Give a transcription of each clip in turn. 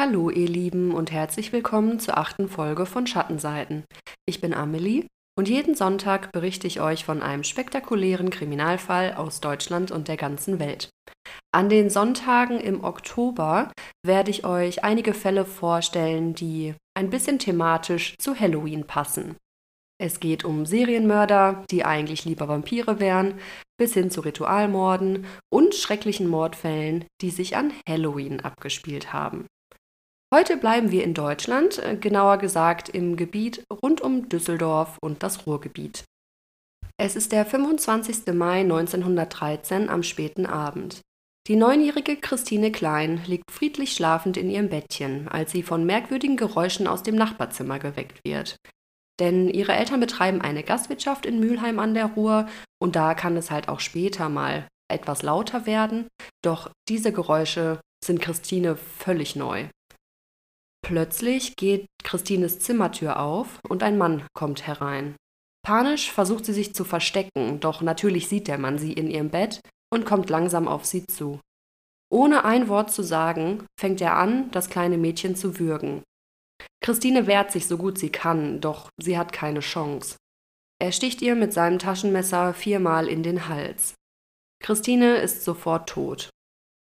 Hallo ihr Lieben und herzlich willkommen zur achten Folge von Schattenseiten. Ich bin Amelie und jeden Sonntag berichte ich euch von einem spektakulären Kriminalfall aus Deutschland und der ganzen Welt. An den Sonntagen im Oktober werde ich euch einige Fälle vorstellen, die ein bisschen thematisch zu Halloween passen. Es geht um Serienmörder, die eigentlich lieber Vampire wären, bis hin zu Ritualmorden und schrecklichen Mordfällen, die sich an Halloween abgespielt haben. Heute bleiben wir in Deutschland, äh, genauer gesagt im Gebiet rund um Düsseldorf und das Ruhrgebiet. Es ist der 25. Mai 1913 am späten Abend. Die neunjährige Christine Klein liegt friedlich schlafend in ihrem Bettchen, als sie von merkwürdigen Geräuschen aus dem Nachbarzimmer geweckt wird. Denn ihre Eltern betreiben eine Gastwirtschaft in Mülheim an der Ruhr und da kann es halt auch später mal etwas lauter werden. Doch diese Geräusche sind Christine völlig neu. Plötzlich geht Christines Zimmertür auf und ein Mann kommt herein. Panisch versucht sie sich zu verstecken, doch natürlich sieht der Mann sie in ihrem Bett und kommt langsam auf sie zu. Ohne ein Wort zu sagen, fängt er an, das kleine Mädchen zu würgen. Christine wehrt sich so gut sie kann, doch sie hat keine Chance. Er sticht ihr mit seinem Taschenmesser viermal in den Hals. Christine ist sofort tot.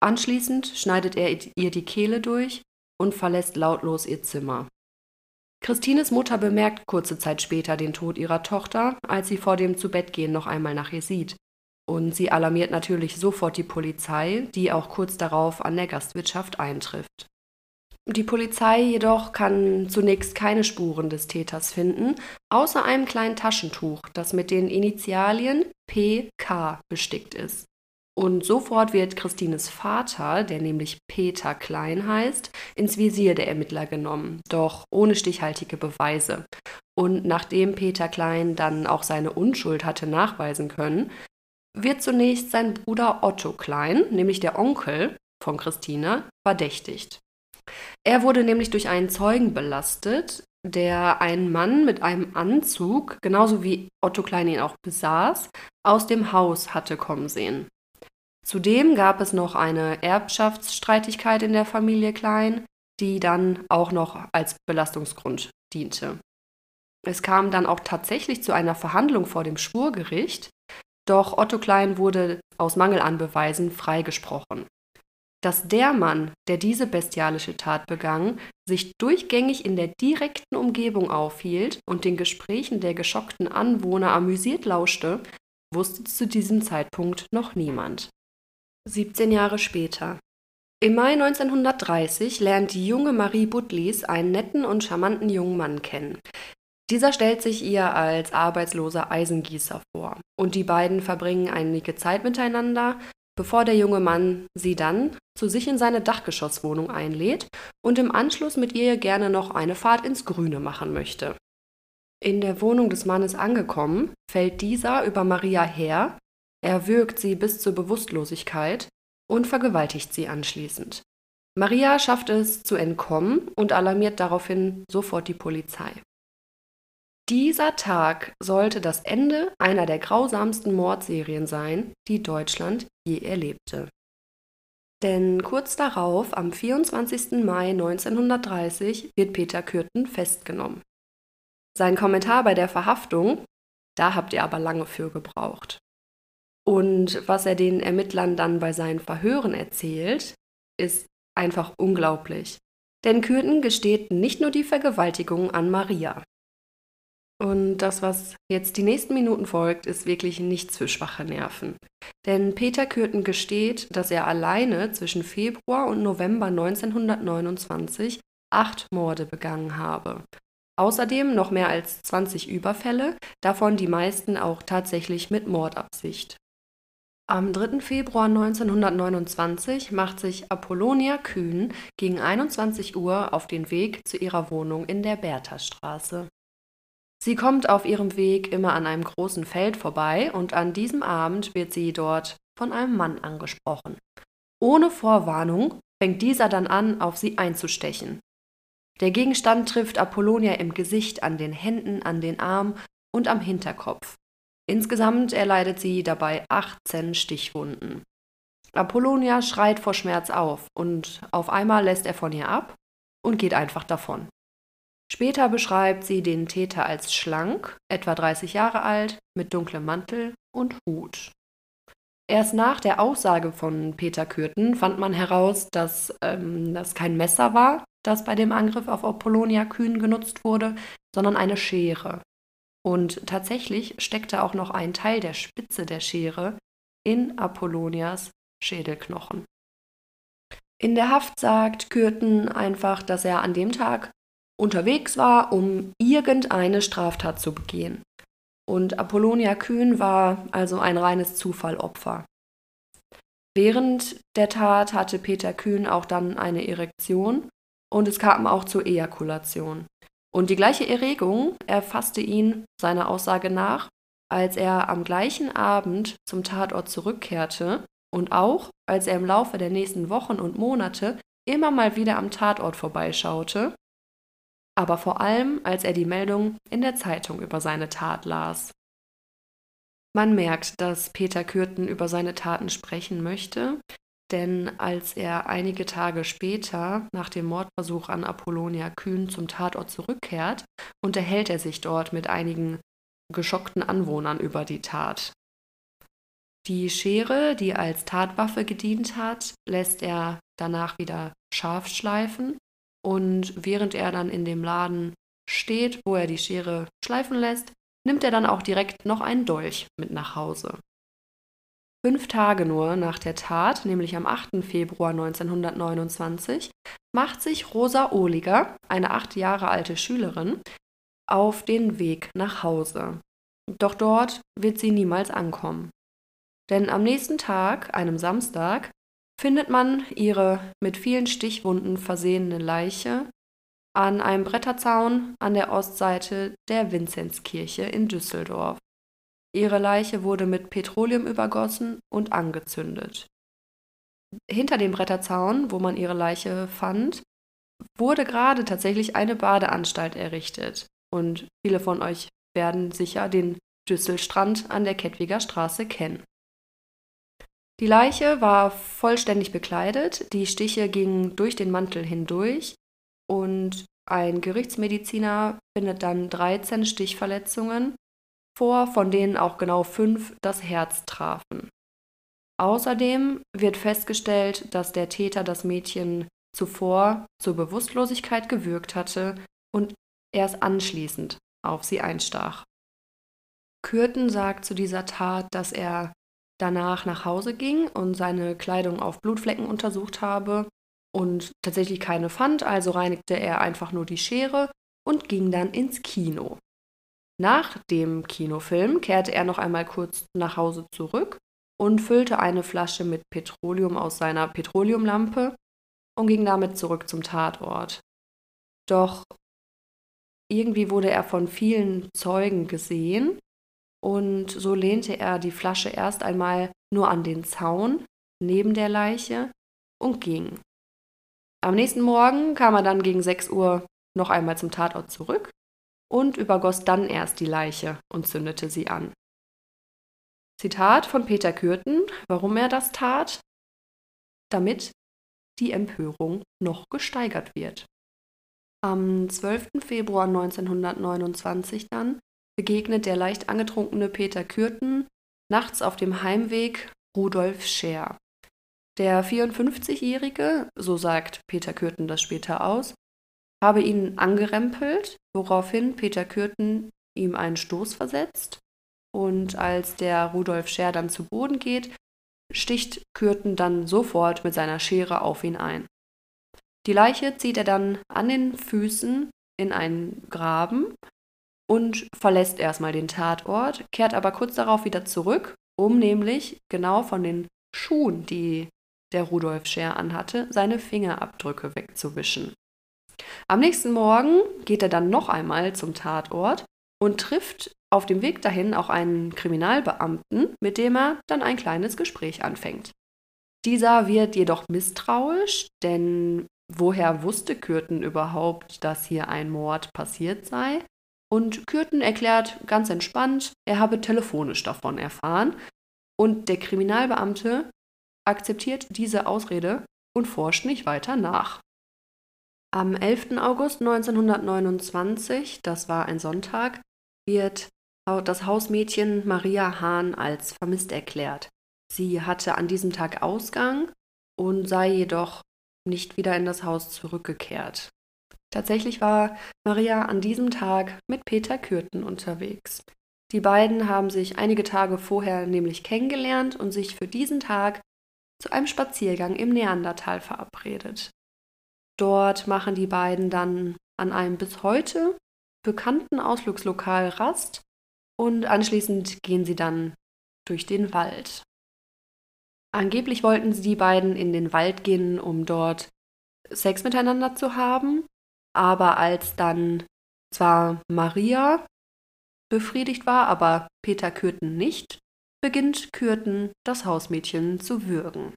Anschließend schneidet er ihr die Kehle durch und verlässt lautlos ihr Zimmer. Christines Mutter bemerkt kurze Zeit später den Tod ihrer Tochter, als sie vor dem Zubettgehen noch einmal nach ihr sieht. Und sie alarmiert natürlich sofort die Polizei, die auch kurz darauf an der Gastwirtschaft eintrifft. Die Polizei jedoch kann zunächst keine Spuren des Täters finden, außer einem kleinen Taschentuch, das mit den Initialien PK bestickt ist. Und sofort wird Christines Vater, der nämlich Peter Klein heißt, ins Visier der Ermittler genommen, doch ohne stichhaltige Beweise. Und nachdem Peter Klein dann auch seine Unschuld hatte nachweisen können, wird zunächst sein Bruder Otto Klein, nämlich der Onkel von Christine, verdächtigt. Er wurde nämlich durch einen Zeugen belastet, der einen Mann mit einem Anzug, genauso wie Otto Klein ihn auch besaß, aus dem Haus hatte kommen sehen. Zudem gab es noch eine Erbschaftsstreitigkeit in der Familie Klein, die dann auch noch als Belastungsgrund diente. Es kam dann auch tatsächlich zu einer Verhandlung vor dem Schwurgericht, doch Otto Klein wurde aus Mangel an Beweisen freigesprochen. Dass der Mann, der diese bestialische Tat begangen, sich durchgängig in der direkten Umgebung aufhielt und den Gesprächen der geschockten Anwohner amüsiert lauschte, wusste zu diesem Zeitpunkt noch niemand. 17 Jahre später. Im Mai 1930 lernt die junge Marie Butlis einen netten und charmanten jungen Mann kennen. Dieser stellt sich ihr als arbeitsloser Eisengießer vor und die beiden verbringen einige Zeit miteinander, bevor der junge Mann sie dann zu sich in seine Dachgeschosswohnung einlädt und im Anschluss mit ihr gerne noch eine Fahrt ins Grüne machen möchte. In der Wohnung des Mannes angekommen, fällt dieser über Maria her er würgt sie bis zur Bewusstlosigkeit und vergewaltigt sie anschließend. Maria schafft es zu entkommen und alarmiert daraufhin sofort die Polizei. Dieser Tag sollte das Ende einer der grausamsten Mordserien sein, die Deutschland je erlebte. Denn kurz darauf, am 24. Mai 1930, wird Peter Kürten festgenommen. Sein Kommentar bei der Verhaftung, da habt ihr aber lange für gebraucht. Und was er den Ermittlern dann bei seinen Verhören erzählt, ist einfach unglaublich. Denn Kürten gesteht nicht nur die Vergewaltigung an Maria. Und das, was jetzt die nächsten Minuten folgt, ist wirklich nichts für schwache Nerven. Denn Peter Kürten gesteht, dass er alleine zwischen Februar und November 1929 acht Morde begangen habe. Außerdem noch mehr als 20 Überfälle, davon die meisten auch tatsächlich mit Mordabsicht. Am 3. Februar 1929 macht sich Apollonia Kühn gegen 21 Uhr auf den Weg zu ihrer Wohnung in der Berthastraße. Sie kommt auf ihrem Weg immer an einem großen Feld vorbei und an diesem Abend wird sie dort von einem Mann angesprochen. Ohne Vorwarnung fängt dieser dann an, auf sie einzustechen. Der Gegenstand trifft Apollonia im Gesicht, an den Händen, an den Armen und am Hinterkopf. Insgesamt erleidet sie dabei 18 Stichwunden. Apollonia schreit vor Schmerz auf und auf einmal lässt er von ihr ab und geht einfach davon. Später beschreibt sie den Täter als schlank, etwa 30 Jahre alt, mit dunklem Mantel und Hut. Erst nach der Aussage von Peter Kürten fand man heraus, dass ähm, das kein Messer war, das bei dem Angriff auf Apollonia Kühn genutzt wurde, sondern eine Schere. Und tatsächlich steckte auch noch ein Teil der Spitze der Schere in Apollonias Schädelknochen. In der Haft sagt Kürten einfach, dass er an dem Tag unterwegs war, um irgendeine Straftat zu begehen. Und Apollonia Kühn war also ein reines Zufallopfer. Während der Tat hatte Peter Kühn auch dann eine Erektion und es kam auch zur Ejakulation. Und die gleiche Erregung erfasste ihn seiner Aussage nach, als er am gleichen Abend zum Tatort zurückkehrte und auch, als er im Laufe der nächsten Wochen und Monate immer mal wieder am Tatort vorbeischaute aber vor allem, als er die Meldung in der Zeitung über seine Tat las. Man merkt, dass Peter Kürten über seine Taten sprechen möchte, denn als er einige Tage später nach dem Mordversuch an Apollonia Kühn zum Tatort zurückkehrt, unterhält er sich dort mit einigen geschockten Anwohnern über die Tat. Die Schere, die als Tatwaffe gedient hat, lässt er danach wieder scharf schleifen und während er dann in dem Laden steht, wo er die Schere schleifen lässt, nimmt er dann auch direkt noch einen Dolch mit nach Hause. Fünf Tage nur nach der Tat, nämlich am 8. Februar 1929, macht sich Rosa Ohliger, eine acht Jahre alte Schülerin, auf den Weg nach Hause. Doch dort wird sie niemals ankommen. Denn am nächsten Tag, einem Samstag, findet man ihre mit vielen Stichwunden versehene Leiche an einem Bretterzaun an der Ostseite der Vinzenzkirche in Düsseldorf. Ihre Leiche wurde mit Petroleum übergossen und angezündet. Hinter dem Bretterzaun, wo man ihre Leiche fand, wurde gerade tatsächlich eine Badeanstalt errichtet. Und viele von euch werden sicher den Düsselstrand an der Kettwiger Straße kennen. Die Leiche war vollständig bekleidet, die Stiche gingen durch den Mantel hindurch und ein Gerichtsmediziner findet dann 13 Stichverletzungen vor, von denen auch genau fünf das Herz trafen. Außerdem wird festgestellt, dass der Täter das Mädchen zuvor zur Bewusstlosigkeit gewürgt hatte und erst anschließend auf sie einstach. Kürten sagt zu dieser Tat, dass er danach nach Hause ging und seine Kleidung auf Blutflecken untersucht habe und tatsächlich keine fand, also reinigte er einfach nur die Schere und ging dann ins Kino. Nach dem Kinofilm kehrte er noch einmal kurz nach Hause zurück und füllte eine Flasche mit Petroleum aus seiner Petroleumlampe und ging damit zurück zum Tatort. Doch irgendwie wurde er von vielen Zeugen gesehen und so lehnte er die Flasche erst einmal nur an den Zaun neben der Leiche und ging. Am nächsten Morgen kam er dann gegen 6 Uhr noch einmal zum Tatort zurück und übergoss dann erst die Leiche und zündete sie an. Zitat von Peter Kürten, warum er das tat? Damit die Empörung noch gesteigert wird. Am 12. Februar 1929 dann begegnet der leicht angetrunkene Peter Kürten nachts auf dem Heimweg Rudolf Scher. Der 54-Jährige, so sagt Peter Kürten das später aus, habe ihn angerempelt, woraufhin Peter Kürten ihm einen Stoß versetzt. Und als der Rudolf Scher dann zu Boden geht, sticht Kürten dann sofort mit seiner Schere auf ihn ein. Die Leiche zieht er dann an den Füßen in einen Graben und verlässt erstmal den Tatort, kehrt aber kurz darauf wieder zurück, um nämlich genau von den Schuhen, die der Rudolf Scher anhatte, seine Fingerabdrücke wegzuwischen. Am nächsten Morgen geht er dann noch einmal zum Tatort und trifft auf dem Weg dahin auch einen Kriminalbeamten, mit dem er dann ein kleines Gespräch anfängt. Dieser wird jedoch misstrauisch, denn woher wusste Kürten überhaupt, dass hier ein Mord passiert sei? Und Kürten erklärt ganz entspannt, er habe telefonisch davon erfahren. Und der Kriminalbeamte akzeptiert diese Ausrede und forscht nicht weiter nach. Am 11. August 1929, das war ein Sonntag, wird das Hausmädchen Maria Hahn als vermisst erklärt. Sie hatte an diesem Tag Ausgang und sei jedoch nicht wieder in das Haus zurückgekehrt. Tatsächlich war Maria an diesem Tag mit Peter Kürten unterwegs. Die beiden haben sich einige Tage vorher nämlich kennengelernt und sich für diesen Tag zu einem Spaziergang im Neandertal verabredet. Dort machen die beiden dann an einem bis heute bekannten Ausflugslokal Rast und anschließend gehen sie dann durch den Wald. Angeblich wollten sie die beiden in den Wald gehen, um dort Sex miteinander zu haben, aber als dann zwar Maria befriedigt war, aber Peter Kürten nicht, beginnt Kürten das Hausmädchen zu würgen.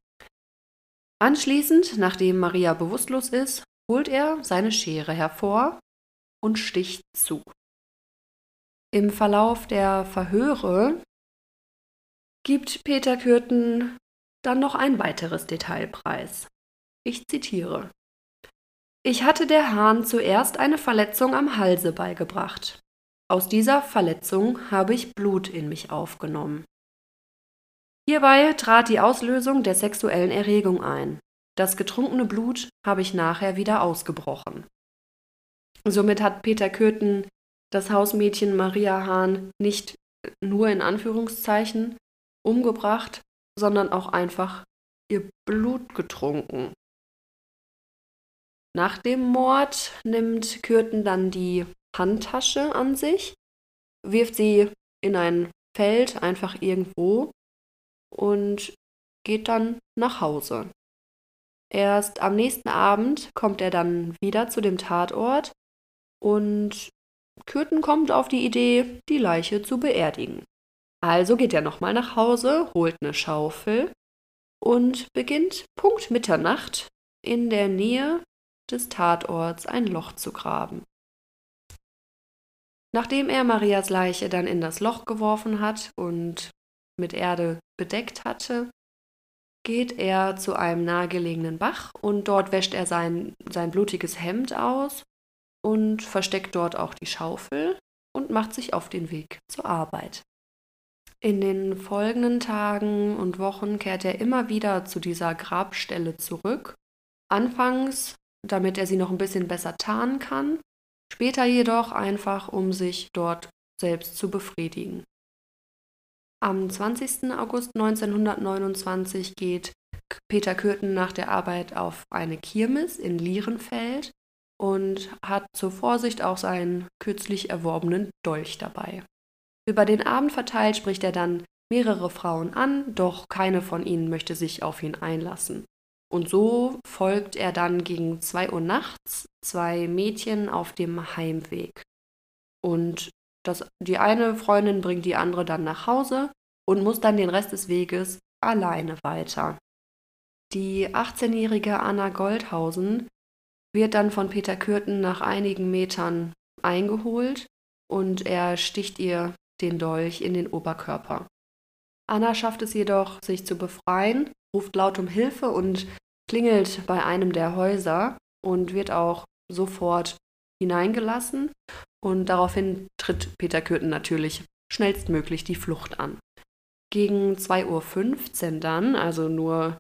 Anschließend, nachdem Maria bewusstlos ist, holt er seine Schere hervor und sticht zu. Im Verlauf der Verhöre gibt Peter Kürten dann noch ein weiteres Detail preis. Ich zitiere. Ich hatte der Hahn zuerst eine Verletzung am Halse beigebracht. Aus dieser Verletzung habe ich Blut in mich aufgenommen. Hierbei trat die Auslösung der sexuellen Erregung ein. Das getrunkene Blut habe ich nachher wieder ausgebrochen. Somit hat Peter Köthen das Hausmädchen Maria Hahn nicht nur in Anführungszeichen umgebracht, sondern auch einfach ihr Blut getrunken. Nach dem Mord nimmt Kürten dann die Handtasche an sich, wirft sie in ein Feld einfach irgendwo und geht dann nach Hause. Erst am nächsten Abend kommt er dann wieder zu dem Tatort und Kürten kommt auf die Idee, die Leiche zu beerdigen. Also geht er nochmal nach Hause, holt eine Schaufel und beginnt Punkt Mitternacht in der Nähe des Tatorts ein Loch zu graben. Nachdem er Marias Leiche dann in das Loch geworfen hat und mit Erde bedeckt hatte, geht er zu einem nahegelegenen Bach und dort wäscht er sein, sein blutiges Hemd aus und versteckt dort auch die Schaufel und macht sich auf den Weg zur Arbeit. In den folgenden Tagen und Wochen kehrt er immer wieder zu dieser Grabstelle zurück. Anfangs, damit er sie noch ein bisschen besser tarnen kann, später jedoch einfach, um sich dort selbst zu befriedigen. Am 20. August 1929 geht Peter Kürten nach der Arbeit auf eine Kirmes in Lierenfeld und hat zur Vorsicht auch seinen kürzlich erworbenen Dolch dabei. Über den Abend verteilt spricht er dann mehrere Frauen an, doch keine von ihnen möchte sich auf ihn einlassen. Und so folgt er dann gegen zwei Uhr nachts zwei Mädchen auf dem Heimweg. Und das, die eine Freundin bringt die andere dann nach Hause und muss dann den Rest des Weges alleine weiter. Die 18-jährige Anna Goldhausen wird dann von Peter Kürten nach einigen Metern eingeholt und er sticht ihr den Dolch in den Oberkörper. Anna schafft es jedoch, sich zu befreien, ruft laut um Hilfe und klingelt bei einem der Häuser und wird auch sofort hineingelassen. Und daraufhin tritt Peter Kürten natürlich schnellstmöglich die Flucht an. Gegen 2.15 Uhr dann, also nur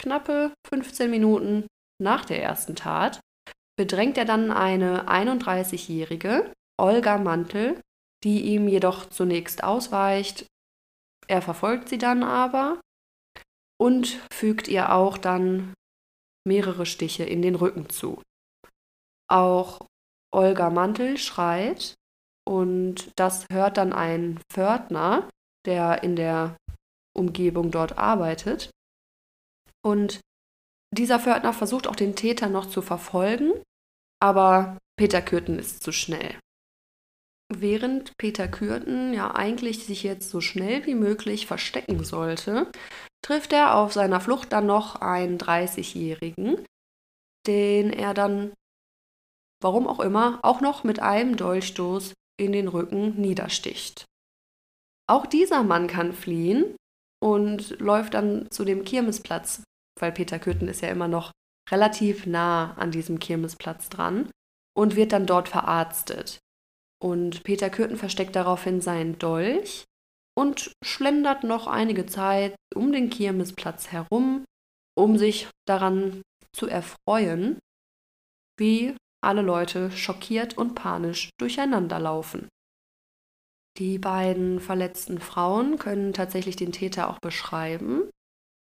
knappe 15 Minuten nach der ersten Tat, bedrängt er dann eine 31-jährige Olga Mantel, die ihm jedoch zunächst ausweicht. Er verfolgt sie dann aber und fügt ihr auch dann mehrere Stiche in den Rücken zu. Auch Olga Mantel schreit und das hört dann ein Pförtner, der in der Umgebung dort arbeitet. Und dieser Pförtner versucht auch den Täter noch zu verfolgen, aber Peter Kürten ist zu schnell. Während Peter Kürten ja eigentlich sich jetzt so schnell wie möglich verstecken sollte, trifft er auf seiner Flucht dann noch einen 30-Jährigen, den er dann, warum auch immer, auch noch mit einem Dolchstoß in den Rücken niedersticht. Auch dieser Mann kann fliehen und läuft dann zu dem Kirmesplatz, weil Peter Kürten ist ja immer noch relativ nah an diesem Kirmesplatz dran und wird dann dort verarztet. Und Peter Kürten versteckt daraufhin seinen Dolch und schlendert noch einige Zeit um den Kirmesplatz herum, um sich daran zu erfreuen, wie alle Leute schockiert und panisch durcheinanderlaufen. Die beiden verletzten Frauen können tatsächlich den Täter auch beschreiben,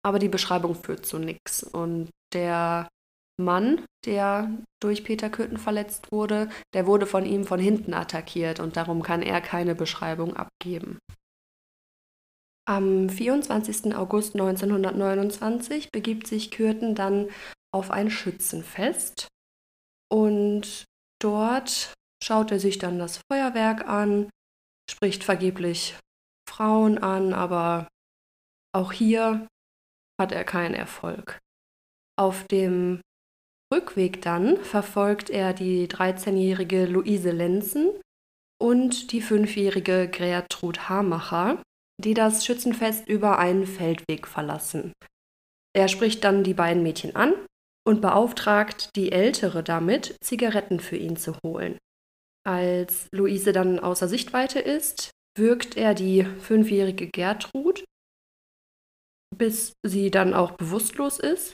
aber die Beschreibung führt zu nichts. Und der Mann, der durch Peter Köthen verletzt wurde, der wurde von ihm von hinten attackiert und darum kann er keine Beschreibung abgeben. Am 24. August 1929 begibt sich Kürten dann auf ein Schützenfest und dort schaut er sich dann das Feuerwerk an, spricht vergeblich Frauen an, aber auch hier hat er keinen Erfolg. Auf dem Rückweg dann verfolgt er die 13-jährige Luise Lenzen und die 5-jährige Gertrud Hamacher, die das Schützenfest über einen Feldweg verlassen. Er spricht dann die beiden Mädchen an und beauftragt die Ältere damit, Zigaretten für ihn zu holen. Als Luise dann außer Sichtweite ist, wirkt er die fünfjährige Gertrud, bis sie dann auch bewusstlos ist.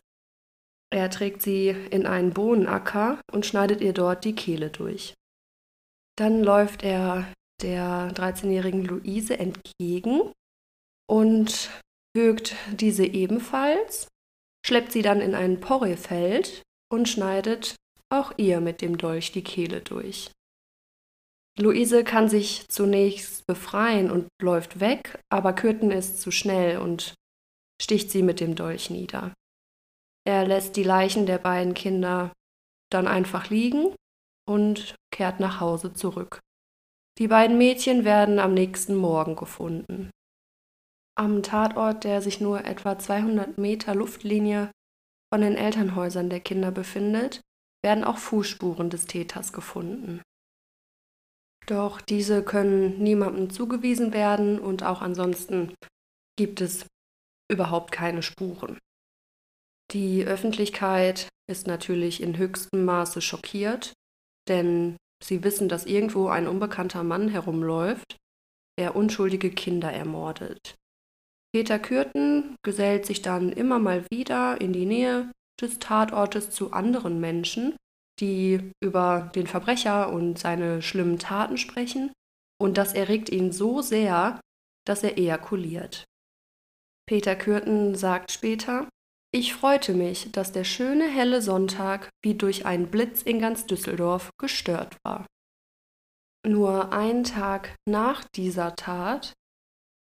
Er trägt sie in einen Bohnenacker und schneidet ihr dort die Kehle durch. Dann läuft er der 13-jährigen Luise entgegen und wirkt diese ebenfalls, schleppt sie dann in ein Porrefeld und schneidet auch ihr mit dem Dolch die Kehle durch. Luise kann sich zunächst befreien und läuft weg, aber Kürten ist zu schnell und sticht sie mit dem Dolch nieder. Er lässt die Leichen der beiden Kinder dann einfach liegen und kehrt nach Hause zurück. Die beiden Mädchen werden am nächsten Morgen gefunden. Am Tatort, der sich nur etwa 200 Meter Luftlinie von den Elternhäusern der Kinder befindet, werden auch Fußspuren des Täters gefunden. Doch diese können niemandem zugewiesen werden und auch ansonsten gibt es überhaupt keine Spuren. Die Öffentlichkeit ist natürlich in höchstem Maße schockiert, denn sie wissen, dass irgendwo ein unbekannter Mann herumläuft, der unschuldige Kinder ermordet. Peter Kürten gesellt sich dann immer mal wieder in die Nähe des Tatortes zu anderen Menschen die über den Verbrecher und seine schlimmen Taten sprechen, und das erregt ihn so sehr, dass er ejakuliert. Peter Kürten sagt später, ich freute mich, dass der schöne helle Sonntag wie durch einen Blitz in ganz Düsseldorf gestört war. Nur einen Tag nach dieser Tat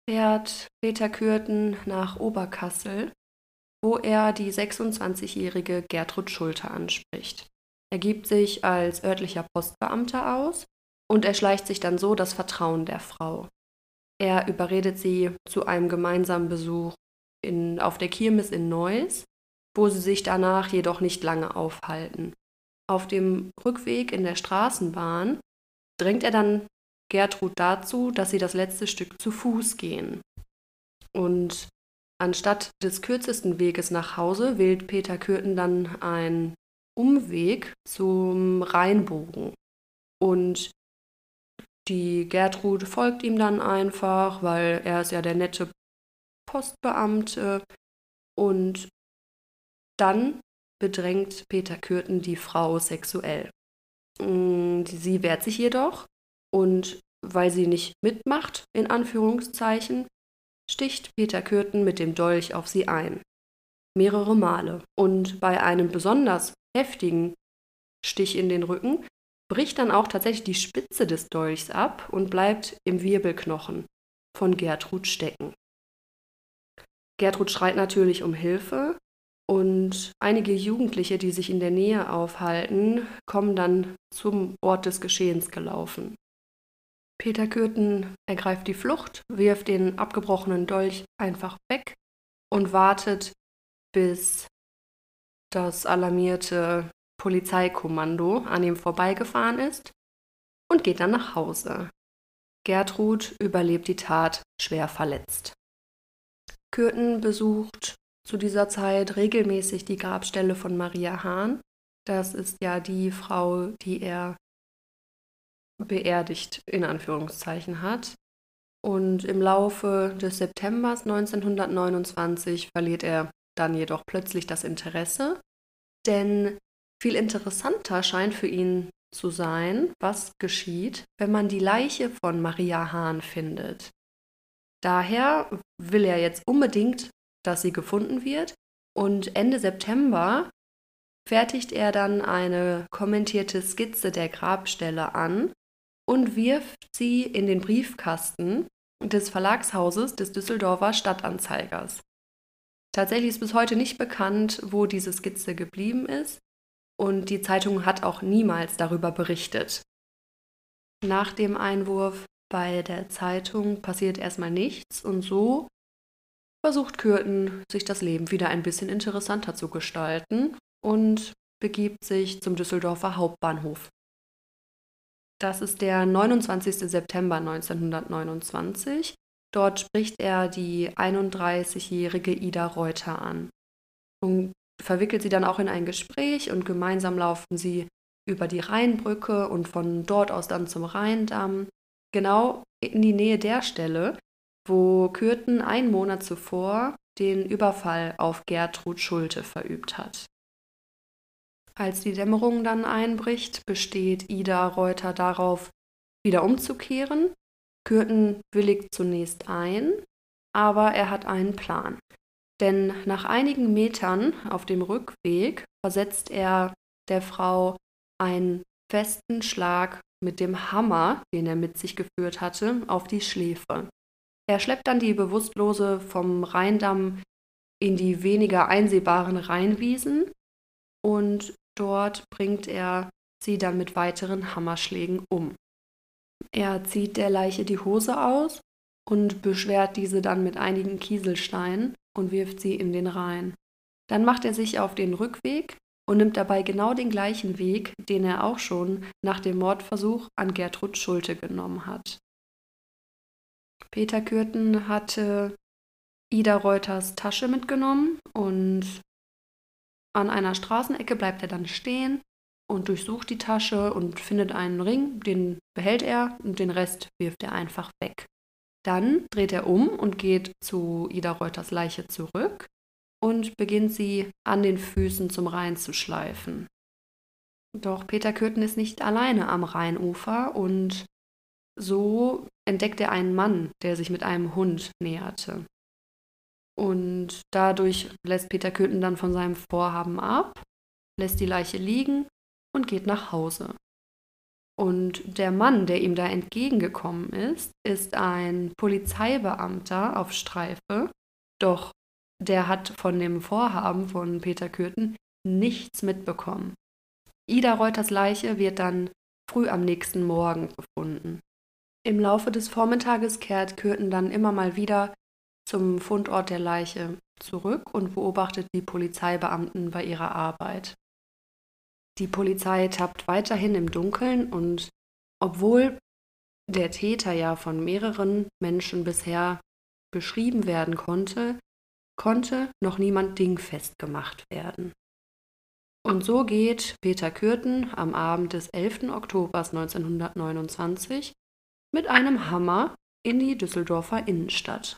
fährt Peter Kürten nach Oberkassel, wo er die 26-jährige Gertrud Schulter anspricht. Er gibt sich als örtlicher Postbeamter aus und erschleicht sich dann so das Vertrauen der Frau. Er überredet sie zu einem gemeinsamen Besuch in, auf der Kirmes in Neuss, wo sie sich danach jedoch nicht lange aufhalten. Auf dem Rückweg in der Straßenbahn drängt er dann Gertrud dazu, dass sie das letzte Stück zu Fuß gehen. Und anstatt des kürzesten Weges nach Hause wählt Peter Kürten dann ein Umweg zum Rheinbogen. Und die Gertrud folgt ihm dann einfach, weil er ist ja der nette Postbeamte. Und dann bedrängt Peter Kürten die Frau sexuell. Mm, sie wehrt sich jedoch und weil sie nicht mitmacht, in Anführungszeichen, sticht Peter Kürten mit dem Dolch auf sie ein. Mehrere Male. Und bei einem besonders heftigen Stich in den Rücken, bricht dann auch tatsächlich die Spitze des Dolchs ab und bleibt im Wirbelknochen von Gertrud stecken. Gertrud schreit natürlich um Hilfe und einige Jugendliche, die sich in der Nähe aufhalten, kommen dann zum Ort des Geschehens gelaufen. Peter Kürten ergreift die Flucht, wirft den abgebrochenen Dolch einfach weg und wartet, bis das alarmierte Polizeikommando an ihm vorbeigefahren ist und geht dann nach Hause. Gertrud überlebt die Tat schwer verletzt. Kürten besucht zu dieser Zeit regelmäßig die Grabstelle von Maria Hahn. Das ist ja die Frau, die er beerdigt in Anführungszeichen hat. Und im Laufe des Septembers 1929 verliert er dann jedoch plötzlich das Interesse, denn viel interessanter scheint für ihn zu sein, was geschieht, wenn man die Leiche von Maria Hahn findet. Daher will er jetzt unbedingt, dass sie gefunden wird und Ende September fertigt er dann eine kommentierte Skizze der Grabstelle an und wirft sie in den Briefkasten des Verlagshauses des Düsseldorfer Stadtanzeigers. Tatsächlich ist bis heute nicht bekannt, wo diese Skizze geblieben ist und die Zeitung hat auch niemals darüber berichtet. Nach dem Einwurf bei der Zeitung passiert erstmal nichts und so versucht Kürten, sich das Leben wieder ein bisschen interessanter zu gestalten und begibt sich zum Düsseldorfer Hauptbahnhof. Das ist der 29. September 1929. Dort spricht er die 31-jährige Ida Reuter an und verwickelt sie dann auch in ein Gespräch und gemeinsam laufen sie über die Rheinbrücke und von dort aus dann zum Rheindamm, genau in die Nähe der Stelle, wo Kürten einen Monat zuvor den Überfall auf Gertrud Schulte verübt hat. Als die Dämmerung dann einbricht, besteht Ida Reuter darauf, wieder umzukehren. Kürten willigt zunächst ein, aber er hat einen Plan. Denn nach einigen Metern auf dem Rückweg versetzt er der Frau einen festen Schlag mit dem Hammer, den er mit sich geführt hatte, auf die Schläfe. Er schleppt dann die Bewusstlose vom Rheindamm in die weniger einsehbaren Rheinwiesen und Dort bringt er sie dann mit weiteren Hammerschlägen um. Er zieht der Leiche die Hose aus und beschwert diese dann mit einigen Kieselsteinen und wirft sie in den Rhein. Dann macht er sich auf den Rückweg und nimmt dabei genau den gleichen Weg, den er auch schon nach dem Mordversuch an Gertrud Schulte genommen hat. Peter Kürten hatte Ida Reuters Tasche mitgenommen und an einer Straßenecke bleibt er dann stehen und durchsucht die Tasche und findet einen Ring, den behält er und den Rest wirft er einfach weg. Dann dreht er um und geht zu Ida Reuters Leiche zurück und beginnt sie an den Füßen zum Rhein zu schleifen. Doch Peter Kürten ist nicht alleine am Rheinufer und so entdeckt er einen Mann, der sich mit einem Hund näherte. Und dadurch lässt Peter Köthen dann von seinem Vorhaben ab, lässt die Leiche liegen und geht nach Hause. Und der Mann, der ihm da entgegengekommen ist, ist ein Polizeibeamter auf Streife, doch der hat von dem Vorhaben von Peter Kürten nichts mitbekommen. Ida Reuters Leiche wird dann früh am nächsten Morgen gefunden. Im Laufe des Vormittages kehrt Kürten dann immer mal wieder zum Fundort der Leiche zurück und beobachtet die Polizeibeamten bei ihrer Arbeit. Die Polizei tappt weiterhin im Dunkeln und obwohl der Täter ja von mehreren Menschen bisher beschrieben werden konnte, konnte noch niemand dingfest gemacht werden. Und so geht Peter Kürten am Abend des 11. Oktobers 1929 mit einem Hammer in die Düsseldorfer Innenstadt.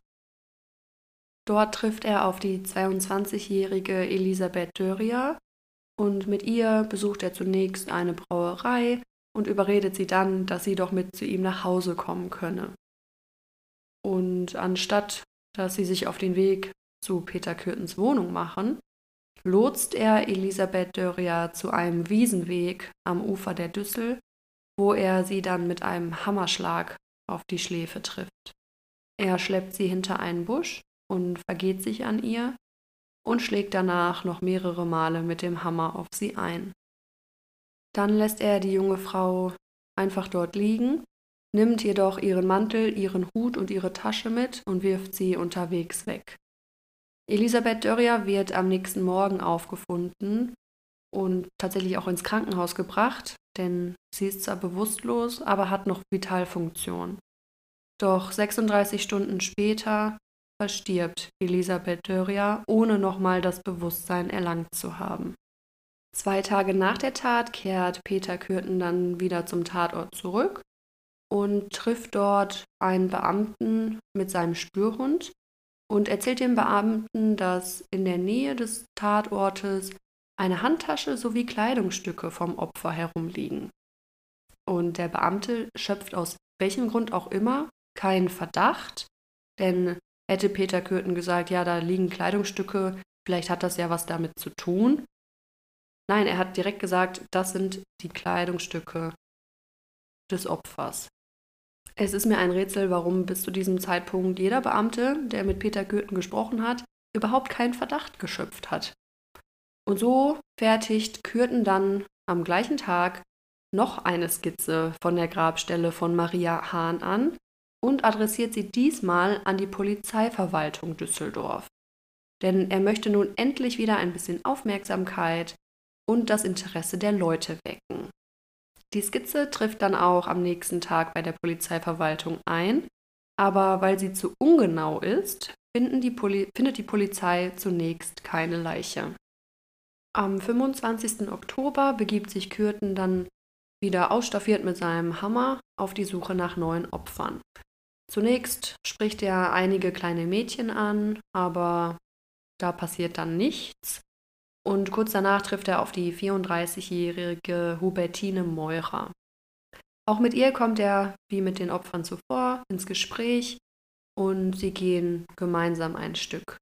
Dort trifft er auf die 22-jährige Elisabeth Dörrier und mit ihr besucht er zunächst eine Brauerei und überredet sie dann, dass sie doch mit zu ihm nach Hause kommen könne. Und anstatt dass sie sich auf den Weg zu Peter Kürtens Wohnung machen, lotst er Elisabeth Dörrier zu einem Wiesenweg am Ufer der Düssel, wo er sie dann mit einem Hammerschlag auf die Schläfe trifft. Er schleppt sie hinter einen Busch und vergeht sich an ihr und schlägt danach noch mehrere Male mit dem Hammer auf sie ein. Dann lässt er die junge Frau einfach dort liegen, nimmt jedoch ihren Mantel, ihren Hut und ihre Tasche mit und wirft sie unterwegs weg. Elisabeth Dörrier wird am nächsten Morgen aufgefunden und tatsächlich auch ins Krankenhaus gebracht, denn sie ist zwar bewusstlos, aber hat noch Vitalfunktion. Doch 36 Stunden später verstirbt Elisabeth Dörria, ohne nochmal das Bewusstsein erlangt zu haben. Zwei Tage nach der Tat kehrt Peter Kürten dann wieder zum Tatort zurück und trifft dort einen Beamten mit seinem Spürhund und erzählt dem Beamten, dass in der Nähe des Tatortes eine Handtasche sowie Kleidungsstücke vom Opfer herumliegen. Und der Beamte schöpft aus welchem Grund auch immer keinen Verdacht, denn hätte Peter Kürten gesagt, ja, da liegen Kleidungsstücke, vielleicht hat das ja was damit zu tun. Nein, er hat direkt gesagt, das sind die Kleidungsstücke des Opfers. Es ist mir ein Rätsel, warum bis zu diesem Zeitpunkt jeder Beamte, der mit Peter Kürten gesprochen hat, überhaupt keinen Verdacht geschöpft hat. Und so fertigt Kürten dann am gleichen Tag noch eine Skizze von der Grabstelle von Maria Hahn an und adressiert sie diesmal an die Polizeiverwaltung Düsseldorf. Denn er möchte nun endlich wieder ein bisschen Aufmerksamkeit und das Interesse der Leute wecken. Die Skizze trifft dann auch am nächsten Tag bei der Polizeiverwaltung ein, aber weil sie zu ungenau ist, die findet die Polizei zunächst keine Leiche. Am 25. Oktober begibt sich Kürten dann wieder ausstaffiert mit seinem Hammer auf die Suche nach neuen Opfern. Zunächst spricht er einige kleine Mädchen an, aber da passiert dann nichts. Und kurz danach trifft er auf die 34-jährige Hubertine Meurer. Auch mit ihr kommt er, wie mit den Opfern zuvor, ins Gespräch und sie gehen gemeinsam ein Stück.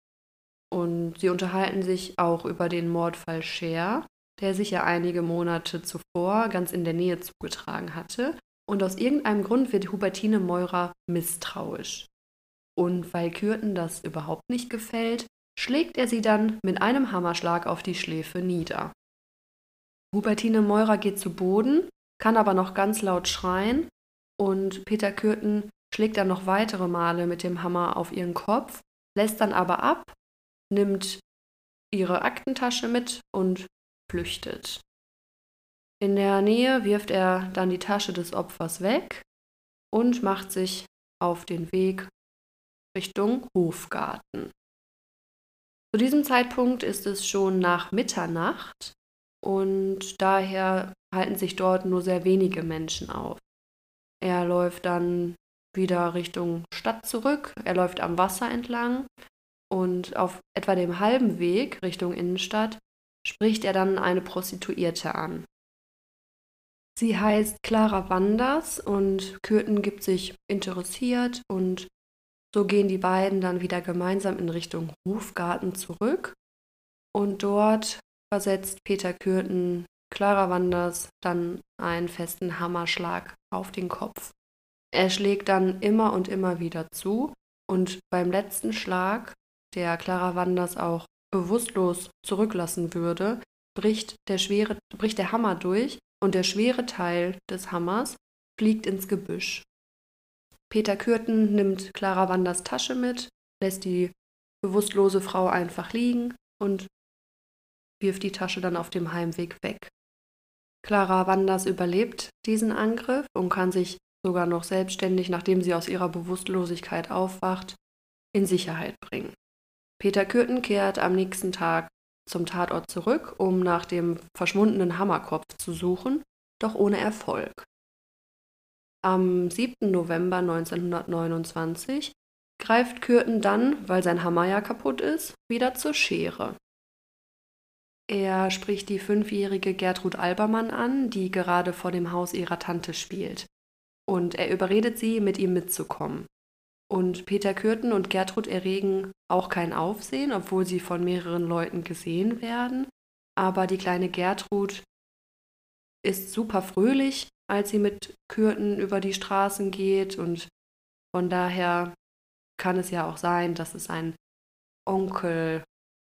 Und sie unterhalten sich auch über den Mordfall Scher, der sich ja einige Monate zuvor ganz in der Nähe zugetragen hatte. Und aus irgendeinem Grund wird Hubertine Meurer misstrauisch. Und weil Kürten das überhaupt nicht gefällt, schlägt er sie dann mit einem Hammerschlag auf die Schläfe nieder. Hubertine Meurer geht zu Boden, kann aber noch ganz laut schreien und Peter Kürten schlägt dann noch weitere Male mit dem Hammer auf ihren Kopf, lässt dann aber ab, nimmt ihre Aktentasche mit und flüchtet. In der Nähe wirft er dann die Tasche des Opfers weg und macht sich auf den Weg Richtung Hofgarten. Zu diesem Zeitpunkt ist es schon nach Mitternacht und daher halten sich dort nur sehr wenige Menschen auf. Er läuft dann wieder Richtung Stadt zurück, er läuft am Wasser entlang und auf etwa dem halben Weg Richtung Innenstadt spricht er dann eine Prostituierte an. Sie heißt Clara Wanders und Kürten gibt sich interessiert und so gehen die beiden dann wieder gemeinsam in Richtung Hofgarten zurück und dort versetzt Peter Kürten Clara Wanders dann einen festen Hammerschlag auf den Kopf. Er schlägt dann immer und immer wieder zu und beim letzten Schlag, der Clara Wanders auch bewusstlos zurücklassen würde, bricht der, schwere, bricht der Hammer durch und der schwere Teil des Hammers fliegt ins Gebüsch. Peter Kürten nimmt Clara Wanders Tasche mit, lässt die bewusstlose Frau einfach liegen und wirft die Tasche dann auf dem Heimweg weg. Clara Wanders überlebt diesen Angriff und kann sich sogar noch selbstständig, nachdem sie aus ihrer Bewusstlosigkeit aufwacht, in Sicherheit bringen. Peter Kürten kehrt am nächsten Tag zum Tatort zurück, um nach dem verschwundenen Hammerkopf zu suchen, doch ohne Erfolg. Am 7. November 1929 greift Kürten dann, weil sein Hammer ja kaputt ist, wieder zur Schere. Er spricht die fünfjährige Gertrud Albermann an, die gerade vor dem Haus ihrer Tante spielt. Und er überredet sie, mit ihm mitzukommen. Und Peter Kürten und Gertrud erregen auch kein Aufsehen, obwohl sie von mehreren Leuten gesehen werden. Aber die kleine Gertrud ist super fröhlich, als sie mit Kürten über die Straßen geht. Und von daher kann es ja auch sein, dass es ein Onkel,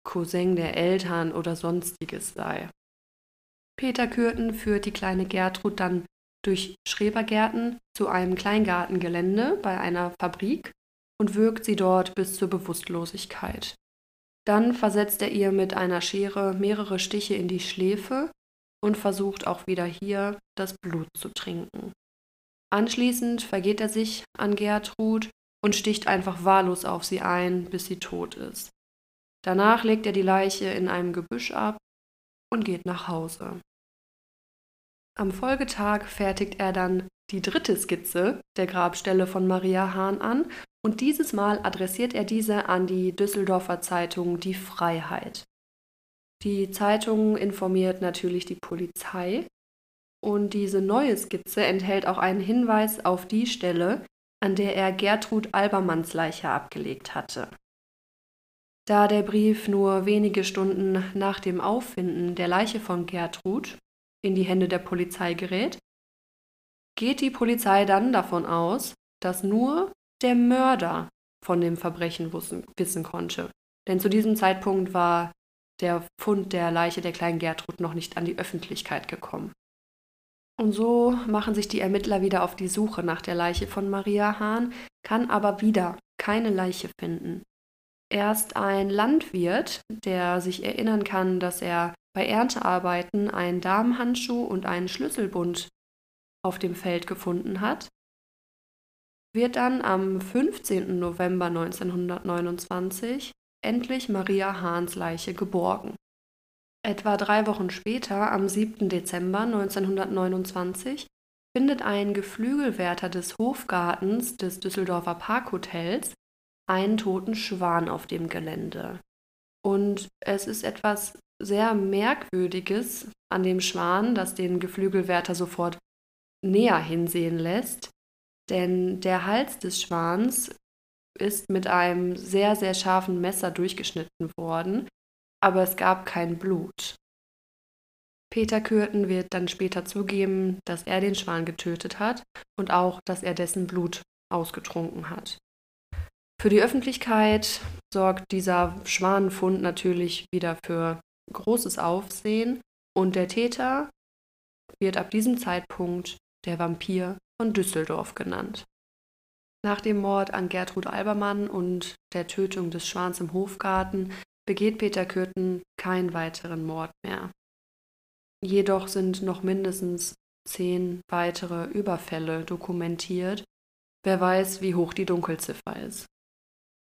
Cousin der Eltern oder sonstiges sei. Peter Kürten führt die kleine Gertrud dann durch Schrebergärten zu einem Kleingartengelände bei einer Fabrik und wirkt sie dort bis zur Bewusstlosigkeit. Dann versetzt er ihr mit einer Schere mehrere Stiche in die Schläfe und versucht auch wieder hier das Blut zu trinken. Anschließend vergeht er sich an Gertrud und sticht einfach wahllos auf sie ein, bis sie tot ist. Danach legt er die Leiche in einem Gebüsch ab und geht nach Hause. Am Folgetag fertigt er dann die dritte Skizze der Grabstelle von Maria Hahn an und dieses Mal adressiert er diese an die Düsseldorfer Zeitung Die Freiheit. Die Zeitung informiert natürlich die Polizei und diese neue Skizze enthält auch einen Hinweis auf die Stelle, an der er Gertrud Albermanns Leiche abgelegt hatte. Da der Brief nur wenige Stunden nach dem Auffinden der Leiche von Gertrud in die Hände der Polizei gerät, geht die Polizei dann davon aus, dass nur der Mörder von dem Verbrechen wissen konnte. Denn zu diesem Zeitpunkt war der Fund der Leiche der kleinen Gertrud noch nicht an die Öffentlichkeit gekommen. Und so machen sich die Ermittler wieder auf die Suche nach der Leiche von Maria Hahn, kann aber wieder keine Leiche finden. Erst ein Landwirt, der sich erinnern kann, dass er bei Erntearbeiten einen Damenhandschuh und einen Schlüsselbund auf dem Feld gefunden hat, wird dann am 15. November 1929 endlich Maria Hahns Leiche geborgen. Etwa drei Wochen später, am 7. Dezember 1929, findet ein Geflügelwärter des Hofgartens des Düsseldorfer Parkhotels einen toten Schwan auf dem Gelände. Und es ist etwas sehr Merkwürdiges an dem Schwan, das den Geflügelwärter sofort näher hinsehen lässt. Denn der Hals des Schwans ist mit einem sehr, sehr scharfen Messer durchgeschnitten worden, aber es gab kein Blut. Peter Kürten wird dann später zugeben, dass er den Schwan getötet hat und auch, dass er dessen Blut ausgetrunken hat. Für die Öffentlichkeit sorgt dieser Schwanenfund natürlich wieder für großes Aufsehen und der Täter wird ab diesem Zeitpunkt der Vampir von Düsseldorf genannt. Nach dem Mord an Gertrud Albermann und der Tötung des Schwans im Hofgarten begeht Peter Kürten keinen weiteren Mord mehr. Jedoch sind noch mindestens zehn weitere Überfälle dokumentiert. Wer weiß, wie hoch die Dunkelziffer ist.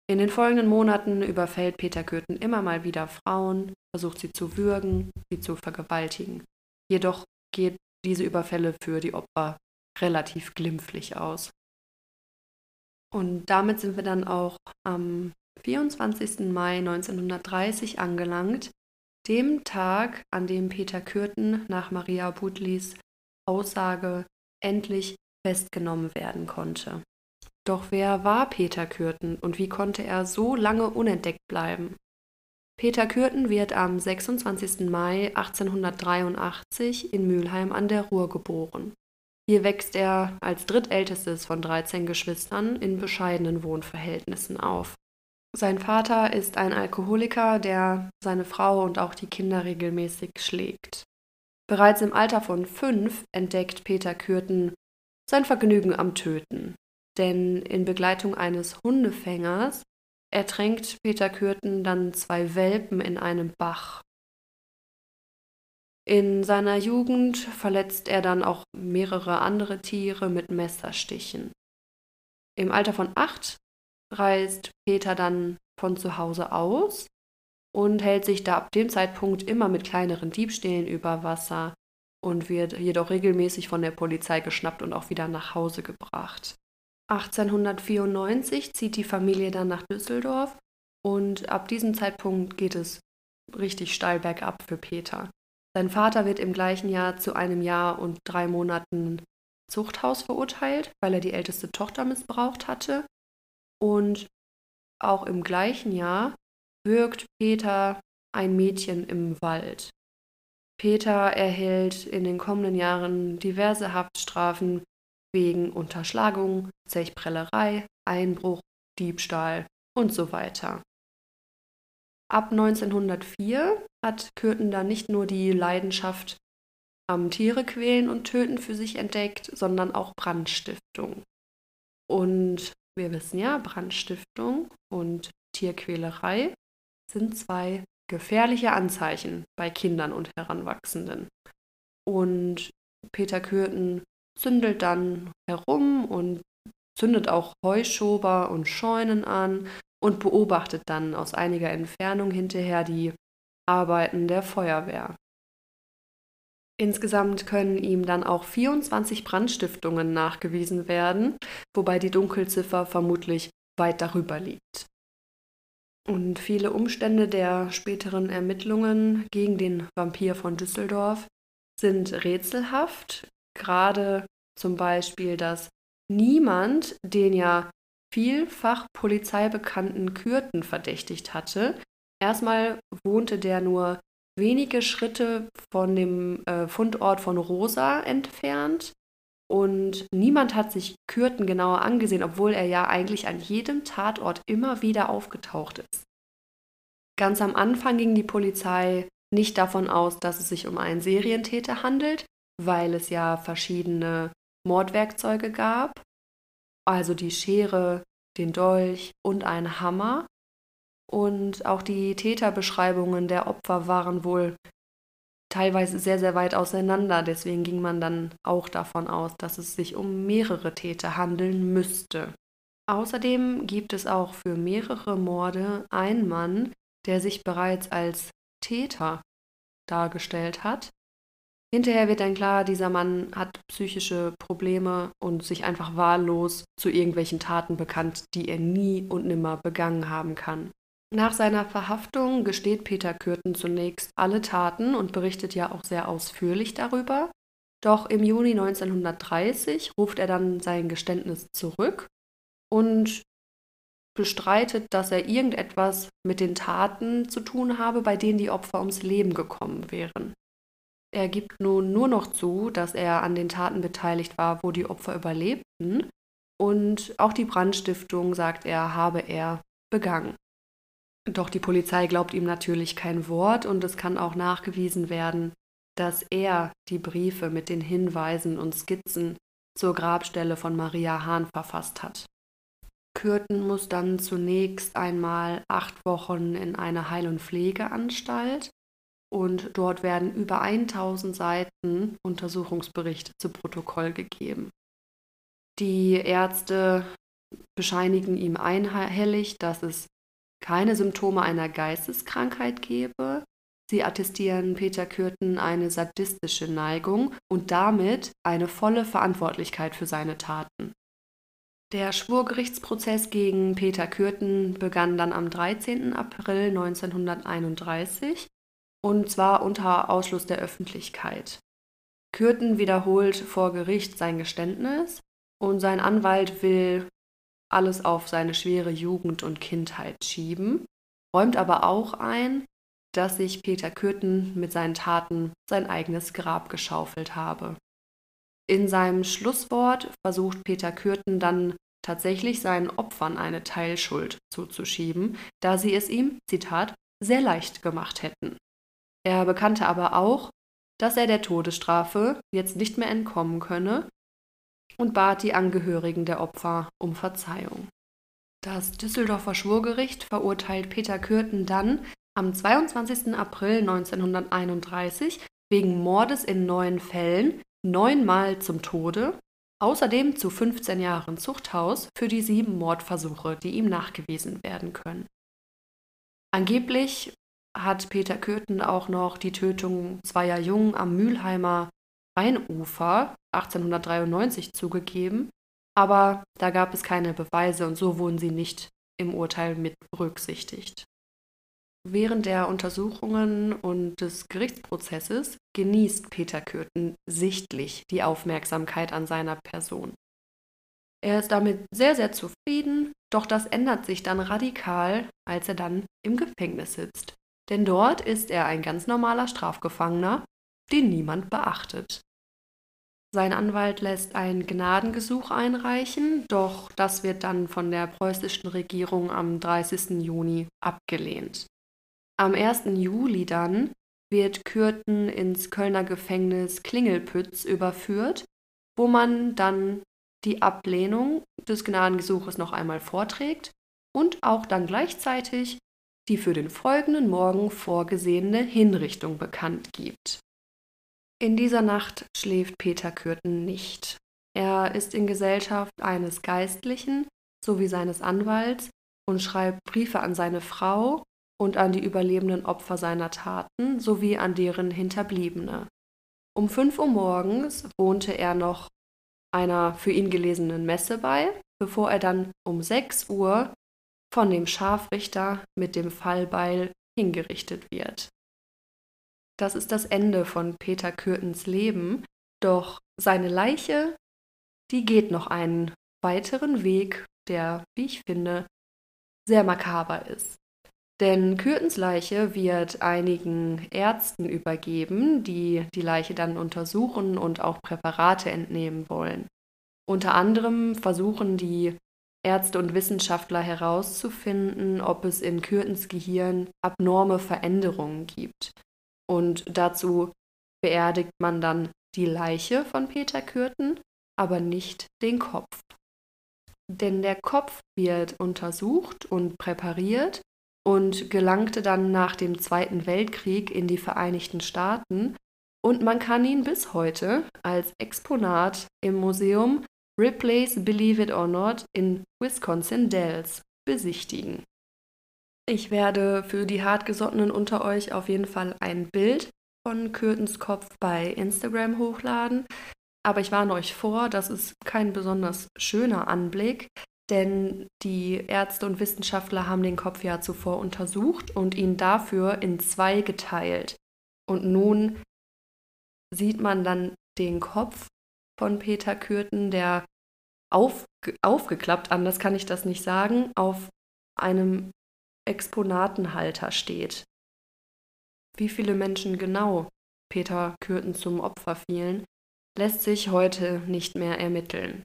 In den folgenden Monaten überfällt Peter Kürten immer mal wieder Frauen, versucht sie zu würgen, sie zu vergewaltigen. Jedoch geht diese Überfälle für die Opfer relativ glimpflich aus. Und damit sind wir dann auch am 24. Mai 1930 angelangt, dem Tag, an dem Peter Kürten nach Maria Butlis Aussage endlich festgenommen werden konnte. Doch wer war Peter Kürten und wie konnte er so lange unentdeckt bleiben? Peter Kürten wird am 26. Mai 1883 in Mülheim an der Ruhr geboren. Hier wächst er als drittältestes von 13 Geschwistern in bescheidenen Wohnverhältnissen auf. Sein Vater ist ein Alkoholiker, der seine Frau und auch die Kinder regelmäßig schlägt. Bereits im Alter von fünf entdeckt Peter Kürten sein Vergnügen am Töten. Denn in Begleitung eines Hundefängers ertränkt Peter Kürten dann zwei Welpen in einem Bach. In seiner Jugend verletzt er dann auch mehrere andere Tiere mit Messerstichen. Im Alter von acht reist Peter dann von zu Hause aus und hält sich da ab dem Zeitpunkt immer mit kleineren Diebstählen über Wasser und wird jedoch regelmäßig von der Polizei geschnappt und auch wieder nach Hause gebracht. 1894 zieht die Familie dann nach Düsseldorf und ab diesem Zeitpunkt geht es richtig steil bergab für Peter. Sein Vater wird im gleichen Jahr zu einem Jahr und drei Monaten Zuchthaus verurteilt, weil er die älteste Tochter missbraucht hatte. Und auch im gleichen Jahr wirkt Peter ein Mädchen im Wald. Peter erhält in den kommenden Jahren diverse Haftstrafen wegen Unterschlagung, Zechprellerei, Einbruch, Diebstahl und so weiter. Ab 1904 hat Kürten dann nicht nur die Leidenschaft am Tiere quälen und töten für sich entdeckt, sondern auch Brandstiftung. Und wir wissen ja, Brandstiftung und Tierquälerei sind zwei gefährliche Anzeichen bei Kindern und Heranwachsenden. Und Peter Kürten zündelt dann herum und zündet auch Heuschober und Scheunen an und beobachtet dann aus einiger Entfernung hinterher die Arbeiten der Feuerwehr. Insgesamt können ihm dann auch 24 Brandstiftungen nachgewiesen werden, wobei die Dunkelziffer vermutlich weit darüber liegt. Und viele Umstände der späteren Ermittlungen gegen den Vampir von Düsseldorf sind rätselhaft, gerade zum Beispiel, dass niemand den ja vielfach polizeibekannten Kürten verdächtigt hatte. Erstmal wohnte der nur wenige Schritte von dem äh, Fundort von Rosa entfernt und niemand hat sich Kürten genauer angesehen, obwohl er ja eigentlich an jedem Tatort immer wieder aufgetaucht ist. Ganz am Anfang ging die Polizei nicht davon aus, dass es sich um einen Serientäter handelt, weil es ja verschiedene Mordwerkzeuge gab, also die Schere, den Dolch und einen Hammer. Und auch die Täterbeschreibungen der Opfer waren wohl teilweise sehr, sehr weit auseinander. Deswegen ging man dann auch davon aus, dass es sich um mehrere Täter handeln müsste. Außerdem gibt es auch für mehrere Morde einen Mann, der sich bereits als Täter dargestellt hat. Hinterher wird dann klar, dieser Mann hat psychische Probleme und sich einfach wahllos zu irgendwelchen Taten bekannt, die er nie und nimmer begangen haben kann. Nach seiner Verhaftung gesteht Peter Kürten zunächst alle Taten und berichtet ja auch sehr ausführlich darüber. Doch im Juni 1930 ruft er dann sein Geständnis zurück und bestreitet, dass er irgendetwas mit den Taten zu tun habe, bei denen die Opfer ums Leben gekommen wären. Er gibt nun nur noch zu, dass er an den Taten beteiligt war, wo die Opfer überlebten. Und auch die Brandstiftung, sagt er, habe er begangen. Doch die Polizei glaubt ihm natürlich kein Wort und es kann auch nachgewiesen werden, dass er die Briefe mit den Hinweisen und Skizzen zur Grabstelle von Maria Hahn verfasst hat. Kürten muss dann zunächst einmal acht Wochen in eine Heil- und Pflegeanstalt und dort werden über 1000 Seiten Untersuchungsberichte zu Protokoll gegeben. Die Ärzte bescheinigen ihm einhellig, dass es keine Symptome einer Geisteskrankheit gebe. Sie attestieren Peter Kürten eine sadistische Neigung und damit eine volle Verantwortlichkeit für seine Taten. Der Schwurgerichtsprozess gegen Peter Kürten begann dann am 13. April 1931 und zwar unter Ausschluss der Öffentlichkeit. Kürten wiederholt vor Gericht sein Geständnis und sein Anwalt will alles auf seine schwere Jugend und Kindheit schieben, räumt aber auch ein, dass sich Peter Kürten mit seinen Taten sein eigenes Grab geschaufelt habe. In seinem Schlusswort versucht Peter Kürten dann tatsächlich seinen Opfern eine Teilschuld zuzuschieben, da sie es ihm, Zitat, sehr leicht gemacht hätten. Er bekannte aber auch, dass er der Todesstrafe jetzt nicht mehr entkommen könne und bat die Angehörigen der Opfer um Verzeihung. Das Düsseldorfer Schwurgericht verurteilt Peter Kürten dann am 22. April 1931 wegen Mordes in neun Fällen neunmal zum Tode, außerdem zu 15 Jahren Zuchthaus für die sieben Mordversuche, die ihm nachgewiesen werden können. Angeblich hat Peter Köthen auch noch die Tötung zweier Jungen am Mülheimer Rheinufer 1893 zugegeben, aber da gab es keine Beweise und so wurden sie nicht im Urteil mit berücksichtigt. Während der Untersuchungen und des Gerichtsprozesses genießt Peter Kürten sichtlich die Aufmerksamkeit an seiner Person. Er ist damit sehr, sehr zufrieden, doch das ändert sich dann radikal, als er dann im Gefängnis sitzt denn dort ist er ein ganz normaler Strafgefangener, den niemand beachtet. Sein Anwalt lässt ein Gnadengesuch einreichen, doch das wird dann von der preußischen Regierung am 30. Juni abgelehnt. Am 1. Juli dann wird Kürten ins Kölner Gefängnis Klingelpütz überführt, wo man dann die Ablehnung des Gnadengesuches noch einmal vorträgt und auch dann gleichzeitig die für den folgenden Morgen vorgesehene Hinrichtung bekannt gibt. In dieser Nacht schläft Peter Kürten nicht. Er ist in Gesellschaft eines Geistlichen sowie seines Anwalts und schreibt Briefe an seine Frau und an die überlebenden Opfer seiner Taten sowie an deren Hinterbliebene. Um 5 Uhr morgens wohnte er noch einer für ihn gelesenen Messe bei, bevor er dann um 6 Uhr von dem Scharfrichter mit dem Fallbeil hingerichtet wird. Das ist das Ende von Peter Kürtens Leben, doch seine Leiche, die geht noch einen weiteren Weg, der, wie ich finde, sehr makaber ist. Denn Kürtens Leiche wird einigen Ärzten übergeben, die die Leiche dann untersuchen und auch Präparate entnehmen wollen. Unter anderem versuchen die Ärzte und Wissenschaftler herauszufinden, ob es in Kürtens Gehirn abnorme Veränderungen gibt. Und dazu beerdigt man dann die Leiche von Peter Kürten, aber nicht den Kopf. Denn der Kopf wird untersucht und präpariert und gelangte dann nach dem Zweiten Weltkrieg in die Vereinigten Staaten und man kann ihn bis heute als Exponat im Museum Ripley's Believe It or Not in Wisconsin Dells besichtigen. Ich werde für die Hartgesottenen unter euch auf jeden Fall ein Bild von Kürtens Kopf bei Instagram hochladen. Aber ich warne euch vor, das ist kein besonders schöner Anblick, denn die Ärzte und Wissenschaftler haben den Kopf ja zuvor untersucht und ihn dafür in zwei geteilt. Und nun sieht man dann den Kopf von Peter Kürten, der auf, aufgeklappt, anders kann ich das nicht sagen, auf einem Exponatenhalter steht. Wie viele Menschen genau Peter Kürten zum Opfer fielen, lässt sich heute nicht mehr ermitteln.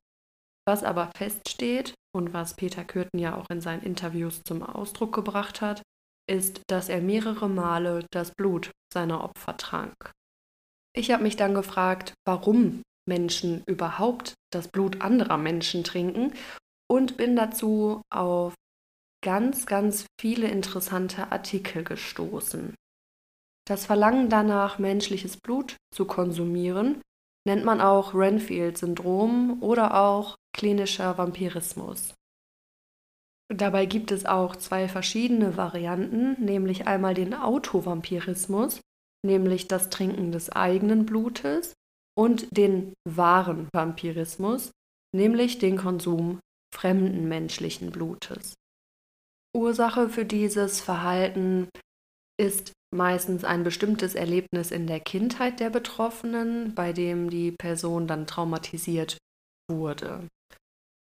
Was aber feststeht und was Peter Kürten ja auch in seinen Interviews zum Ausdruck gebracht hat, ist, dass er mehrere Male das Blut seiner Opfer trank. Ich habe mich dann gefragt, warum Menschen überhaupt das Blut anderer Menschen trinken und bin dazu auf ganz, ganz viele interessante Artikel gestoßen. Das Verlangen danach, menschliches Blut zu konsumieren, nennt man auch Renfield-Syndrom oder auch klinischer Vampirismus. Dabei gibt es auch zwei verschiedene Varianten, nämlich einmal den Autovampirismus, nämlich das Trinken des eigenen Blutes, und den wahren Vampirismus, nämlich den Konsum fremden menschlichen Blutes. Ursache für dieses Verhalten ist meistens ein bestimmtes Erlebnis in der Kindheit der Betroffenen, bei dem die Person dann traumatisiert wurde.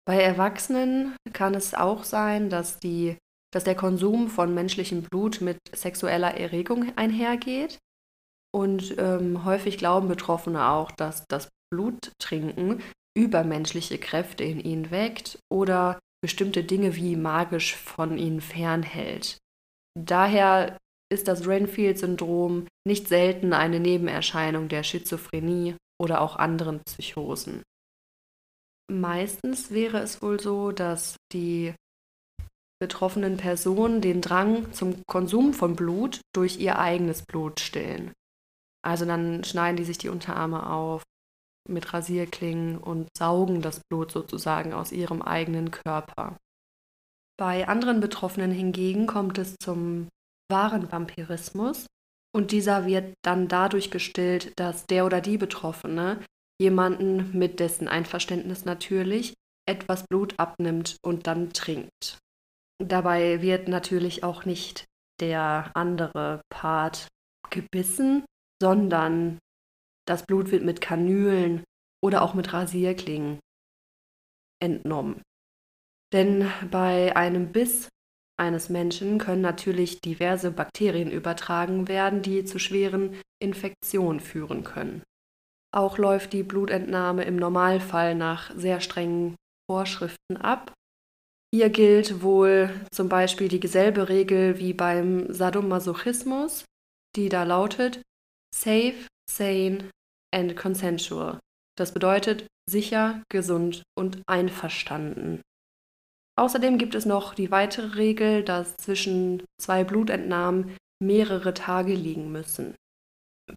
Bei Erwachsenen kann es auch sein, dass, die, dass der Konsum von menschlichem Blut mit sexueller Erregung einhergeht. Und ähm, häufig glauben Betroffene auch, dass das Bluttrinken übermenschliche Kräfte in ihnen weckt oder bestimmte Dinge wie magisch von ihnen fernhält. Daher ist das Renfield-Syndrom nicht selten eine Nebenerscheinung der Schizophrenie oder auch anderen Psychosen. Meistens wäre es wohl so, dass die betroffenen Personen den Drang zum Konsum von Blut durch ihr eigenes Blut stillen. Also dann schneiden die sich die Unterarme auf mit Rasierklingen und saugen das Blut sozusagen aus ihrem eigenen Körper. Bei anderen Betroffenen hingegen kommt es zum wahren Vampirismus und dieser wird dann dadurch gestillt, dass der oder die Betroffene jemanden mit dessen Einverständnis natürlich etwas Blut abnimmt und dann trinkt. Dabei wird natürlich auch nicht der andere Part gebissen, sondern das Blut wird mit Kanülen oder auch mit Rasierklingen entnommen. Denn bei einem Biss eines Menschen können natürlich diverse Bakterien übertragen werden, die zu schweren Infektionen führen können. Auch läuft die Blutentnahme im Normalfall nach sehr strengen Vorschriften ab. Hier gilt wohl zum Beispiel dieselbe Regel wie beim Sadomasochismus, die da lautet Safe, Sane and Consensual. Das bedeutet sicher, gesund und einverstanden. Außerdem gibt es noch die weitere Regel, dass zwischen zwei Blutentnahmen mehrere Tage liegen müssen.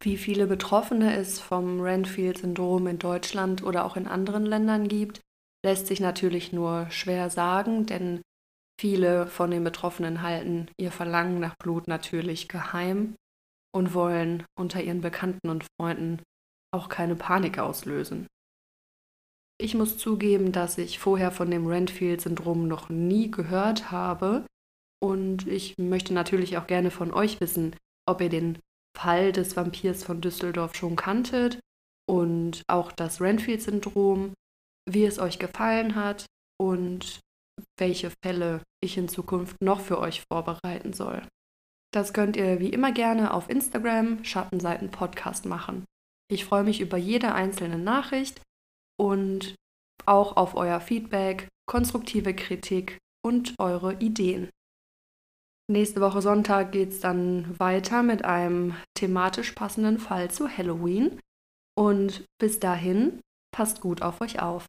Wie viele Betroffene es vom Renfield-Syndrom in Deutschland oder auch in anderen Ländern gibt, lässt sich natürlich nur schwer sagen, denn viele von den Betroffenen halten ihr Verlangen nach Blut natürlich geheim und wollen unter ihren Bekannten und Freunden auch keine Panik auslösen. Ich muss zugeben, dass ich vorher von dem Renfield-Syndrom noch nie gehört habe und ich möchte natürlich auch gerne von euch wissen, ob ihr den Fall des Vampirs von Düsseldorf schon kanntet und auch das Renfield-Syndrom, wie es euch gefallen hat und welche Fälle ich in Zukunft noch für euch vorbereiten soll. Das könnt ihr wie immer gerne auf Instagram Schattenseiten Podcast machen. Ich freue mich über jede einzelne Nachricht und auch auf euer Feedback, konstruktive Kritik und eure Ideen. Nächste Woche Sonntag geht es dann weiter mit einem thematisch passenden Fall zu Halloween. Und bis dahin, passt gut auf euch auf.